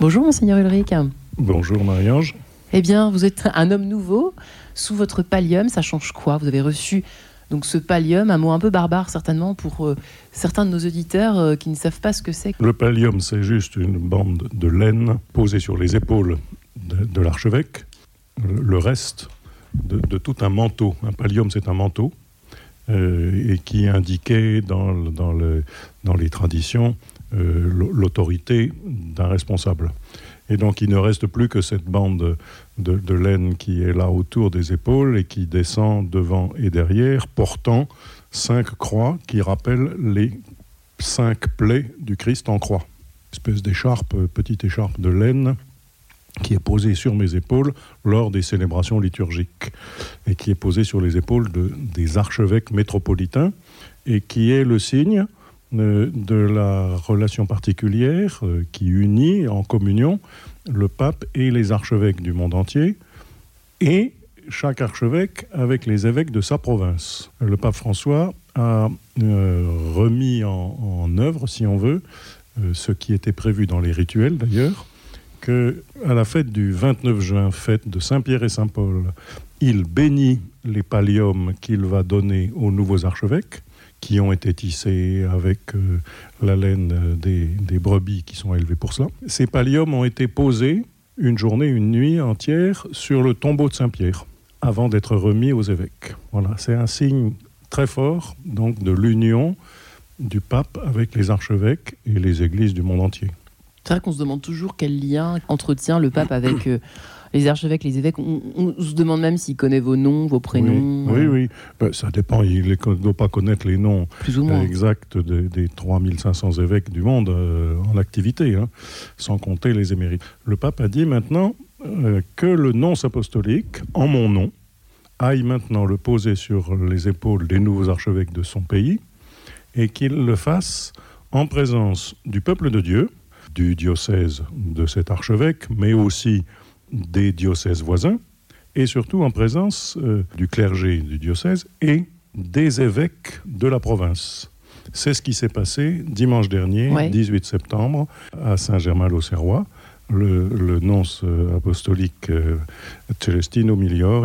Bonjour, Monseigneur Ulrich. Bonjour, Marie-Ange. Eh bien, vous êtes un homme nouveau sous votre pallium. Ça change quoi? Vous avez reçu donc ce pallium, un mot un peu barbare certainement pour euh, certains de nos auditeurs euh, qui ne savent pas ce que c'est. Le pallium, c'est juste une bande de laine posée sur les épaules de, l'archevêque. Le reste de, tout un manteau. Un pallium, c'est un manteau. Euh, et qui indiquait dans, dans, le, dans les traditions l'autorité d'un responsable. Et donc il ne reste plus que cette bande de, laine qui est là autour des épaules et qui descend devant et derrière, portant cinq croix qui rappellent les cinq plaies du Christ en croix. Espèce d'écharpe, petite écharpe de laine qui est posée sur mes épaules lors des célébrations liturgiques et qui est posée sur les épaules de, des archevêques métropolitains et qui est le signe euh, de la relation particulière euh, qui unit en communion le pape et les archevêques du monde entier, et chaque archevêque avec les évêques de sa province. Le pape François a euh, remis en, œuvre, si on veut, ce qui était prévu dans les rituels d'ailleurs, que à la fête du 29 juin, fête de Saint-Pierre et Saint-Paul, il bénit les palliums qu'il va donner aux nouveaux archevêques qui ont été tissés avec euh, la laine des, brebis qui sont élevées pour cela. Ces palliums ont été posés une journée, une nuit entière sur le tombeau de Saint-Pierre avant d'être remis aux évêques. Voilà, c'est un signe très fort donc de l'union du pape avec les archevêques et les églises du monde entier. C'est vrai qu'on se demande toujours quel lien entretient le pape avec euh, les archevêques, les évêques, on, se demande même s'il connaît vos noms, vos prénoms. Oui, oui, euh. ben, ça dépend. Il ne doit pas connaître les noms exacts des, 3500 évêques du monde euh, en activité, hein, sans compter les émérites. Le pape a dit maintenant euh, que le nonce apostolique, en mon nom, aille maintenant le poser sur les épaules des nouveaux archevêques de son pays et qu'il le fasse en présence du peuple de Dieu, du diocèse de cet archevêque, mais aussi des diocèses voisins et surtout en présence euh, du clergé du diocèse et des évêques de la province. C'est ce qui s'est passé dimanche dernier, 18 septembre, à Saint-Germain-l'Auxerrois. Le, nonce euh, apostolique euh, Celestino Migliore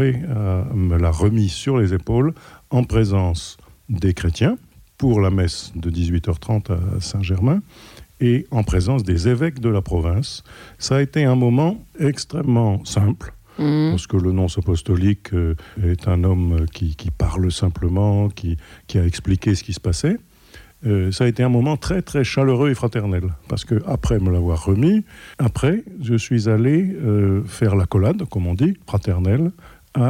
me l'a remis sur les épaules en présence des chrétiens pour la messe de 18h30 à Saint-Germain et en présence des évêques de la province. Ça a été un moment extrêmement simple. Mmh. Parce que le nonce apostolique euh, est un homme qui, parle simplement, qui, a expliqué ce qui se passait. Euh, ça a été un moment très très chaleureux et fraternel. Parce que après me l'avoir remis, après, je suis allé euh, faire la collade, comme on dit, fraternelle,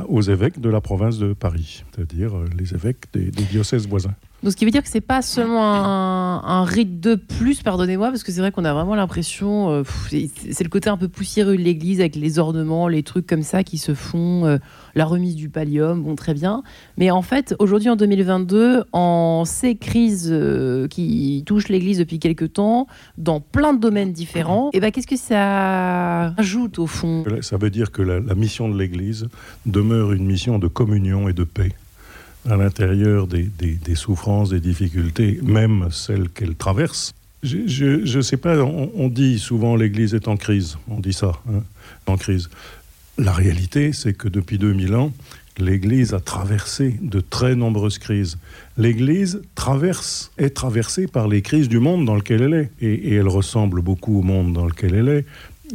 aux évêques de la province de Paris, c'est-à-dire les évêques des diocèses voisins. Donc, ce qui veut dire que c'est pas seulement un, rite de plus, pardonnez-moi, parce que c'est vrai qu'on a vraiment l'impression, euh, c'est le côté un peu poussiéreux de l'église avec les ornements, les trucs comme ça qui se font, euh, la remise du pallium, bon, très bien. Mais en fait, aujourd'hui, en 2022, en ces crises euh, qui touchent l'église depuis quelques temps, dans plein de domaines différents, et eh ben, qu'est-ce que ça ajoute au fond? Ça veut dire que la mission de l'église demeure une mission de communion et de paix à l'intérieur des, souffrances, des difficultés, même celles qu'elle traverse. Je ne sais pas, on, dit souvent l'Église est en crise, on dit ça, hein, en crise. La réalité, c'est que depuis 2000 ans, l'Église a traversé de très nombreuses crises. L'Église traverse, est traversée par les crises du monde dans lequel elle est, et, et elle ressemble beaucoup au monde dans lequel elle est,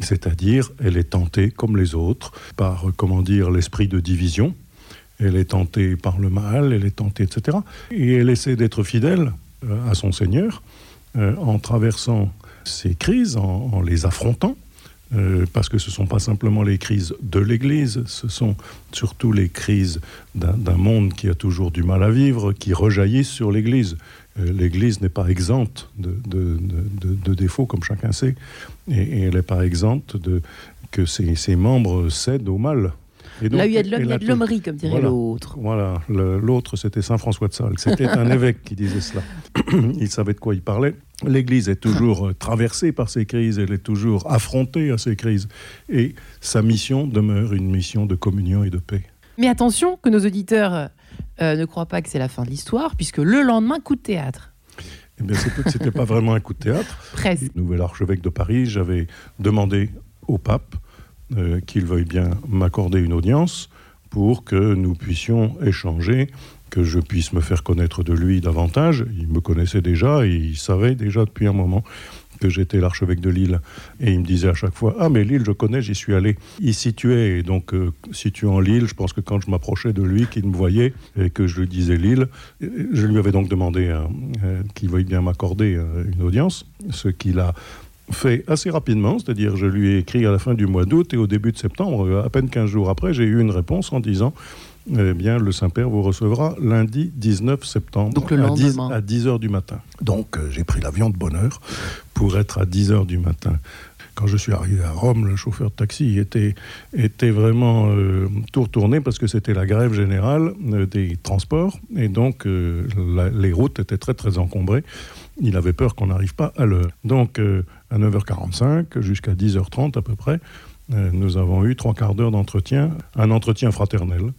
c'est-à-dire elle est tentée comme les autres par, comment dire, l'esprit de division, elle est tentée par le mal, elle est tentée, etc. Et elle essaie d'être fidèle euh, à son Seigneur euh, en traversant ces crises, en, les affrontant, euh, parce que ce ne sont pas simplement les crises de l'Église, ce sont surtout les crises d'un monde qui a toujours du mal à vivre, qui rejaillissent sur l'Église. L'Église n'est pas exempte de, défauts, comme chacun sait, et, elle n'est pas exempte de, que ses membres cèdent au mal. Là il y a de l'hommerie, comme dirait l'autre. Voilà, l'autre, c'était Saint François de Sales. C'était un évêque qui disait cela. il savait de quoi il parlait. L'Église est toujours euh, traversée par ces crises, elle est toujours affrontée à ces crises. Et sa mission demeure une mission de communion et de paix. Mais attention que nos auditeurs euh, ne croient pas que c'est la fin de l'histoire, puisque le lendemain, coup de théâtre. Eh bien, c'était pas vraiment un coup de théâtre. Presque. Nouvel archevêque de Paris, j'avais demandé au pape euh, qu'il veuille bien m'accorder une audience pour que nous puissions échanger, que je puisse me faire connaître de lui davantage. Il me connaissait déjà et il savait déjà depuis un moment que j'étais l'archevêque de Lille. Et il me disait à chaque fois Ah, mais Lille, je connais, j'y suis allé. Il situait, et donc euh, situant Lille, je pense que quand je m'approchais de lui, qu'il me voyait et que je lui disais Lille, je lui avais donc demandé euh, qu'il veuille bien m'accorder euh, une audience, ce qu'il a fait assez rapidement, c'est-à-dire je lui ai écrit à la fin du mois d'août et au début de septembre, à peine 15 jours après, j'ai eu une réponse en disant eh bien, le Saint-Père vous recevra lundi 19 septembre Donc le à, 10, lendemain. à 10 heures du matin. Donc euh, j'ai pris l'avion de bonne heure pour être à 10 heures du matin. Quand je suis arrivé à Rome, le chauffeur de taxi était, était vraiment euh, tout retourné parce que c'était la grève générale euh, des transports et donc euh, la- les routes étaient très très encombrées. Il avait peur qu'on n'arrive pas à l'heure. Donc euh, à 9h45 jusqu'à 10h30 à peu près, euh, nous avons eu trois quarts d'heure d'entretien, un entretien fraternel.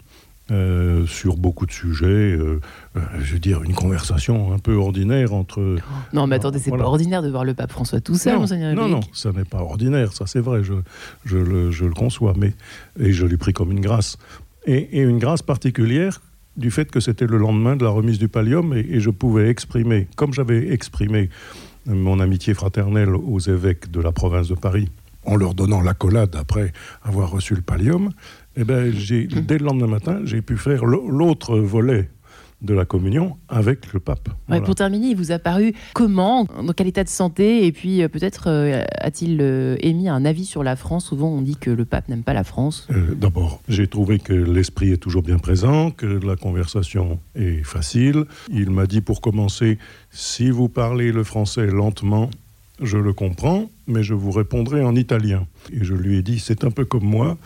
euh, sur beaucoup de sujets, euh, euh, je veux dire une conversation un peu ordinaire entre Non, mais attendez, c'est Voilà. pas ordinaire de voir le pape François tout seul, non, monseigneur non, non, ça n'est pas ordinaire, ça c'est vrai, je, je, le, je le conçois, mais et je l'ai pris comme une grâce. Et, et une grâce particulière du fait que c'était le lendemain de la remise du pallium et, et je pouvais exprimer, comme j'avais exprimé mon amitié fraternelle aux évêques de la province de Paris, en leur donnant l'accolade après avoir reçu le pallium, eh ben, j'ai, dès le lendemain matin, j'ai pu faire l'au- l'autre volet de la communion avec le pape. Ouais, Voilà. Pour terminer, il vous a paru comment, dans quel état de santé, et puis euh, peut-être euh, a-t-il euh, émis un avis sur la France? Souvent, on dit que le pape n'aime pas la France. Euh, D'abord, j'ai trouvé que l'esprit est toujours bien présent, que la conversation est facile. Il m'a dit pour commencer, si vous parlez le français lentement, je le comprends, mais je vous répondrai en italien. Et je lui ai dit, c'est un peu comme moi,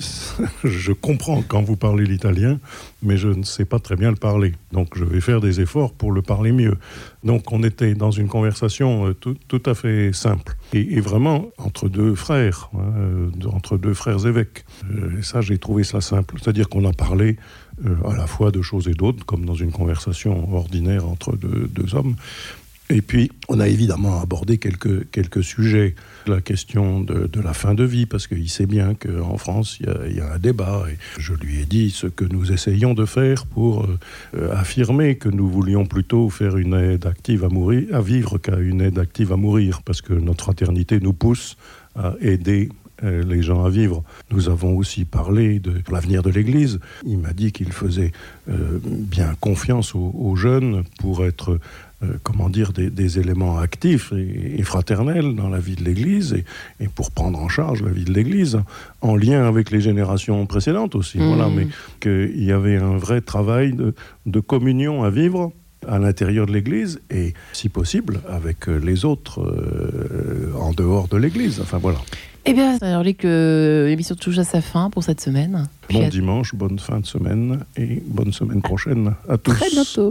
je comprends quand vous parlez l'italien, mais je ne sais pas très bien le parler. Donc je vais faire des efforts pour le parler mieux. Donc on était dans une conversation euh, tout, tout à fait simple. Et, vraiment entre deux frères, hein, euh, entre deux frères évêques. Euh, et ça, j'ai trouvé ça simple. C'est-à-dire qu'on a parlé à la fois de choses et d'autres, comme dans une conversation ordinaire entre deux hommes. Et puis, on a évidemment abordé quelques, quelques sujets. La question de, de la fin de vie, parce qu'il sait bien qu'en France, il y, a, un débat. Et je lui ai dit ce que nous essayons de faire pour euh, affirmer que nous voulions plutôt faire une aide active à, mourir, à vivre qu'à une aide active à mourir, parce que notre fraternité nous pousse à aider euh, les gens à vivre. Nous avons aussi parlé de l'avenir de l'Église. Il m'a dit qu'il faisait euh, bien confiance aux jeunes pour être, euh, comment dire, des, des éléments actifs et, et fraternels dans la vie de l'Église et, et pour prendre en charge la vie de l'Église, en lien avec les générations précédentes aussi. Voilà, mais qu'il y avait un vrai travail de, de communion à vivre à l'intérieur de l'Église et, si possible, avec les autres euh, en dehors de l'Église. Enfin voilà. Eh bien, alors Luc, euh, l'émission touche à sa fin pour cette semaine. Puis Bon à dimanche, bonne fin de semaine et bonne semaine prochaine à tous. très bientôt.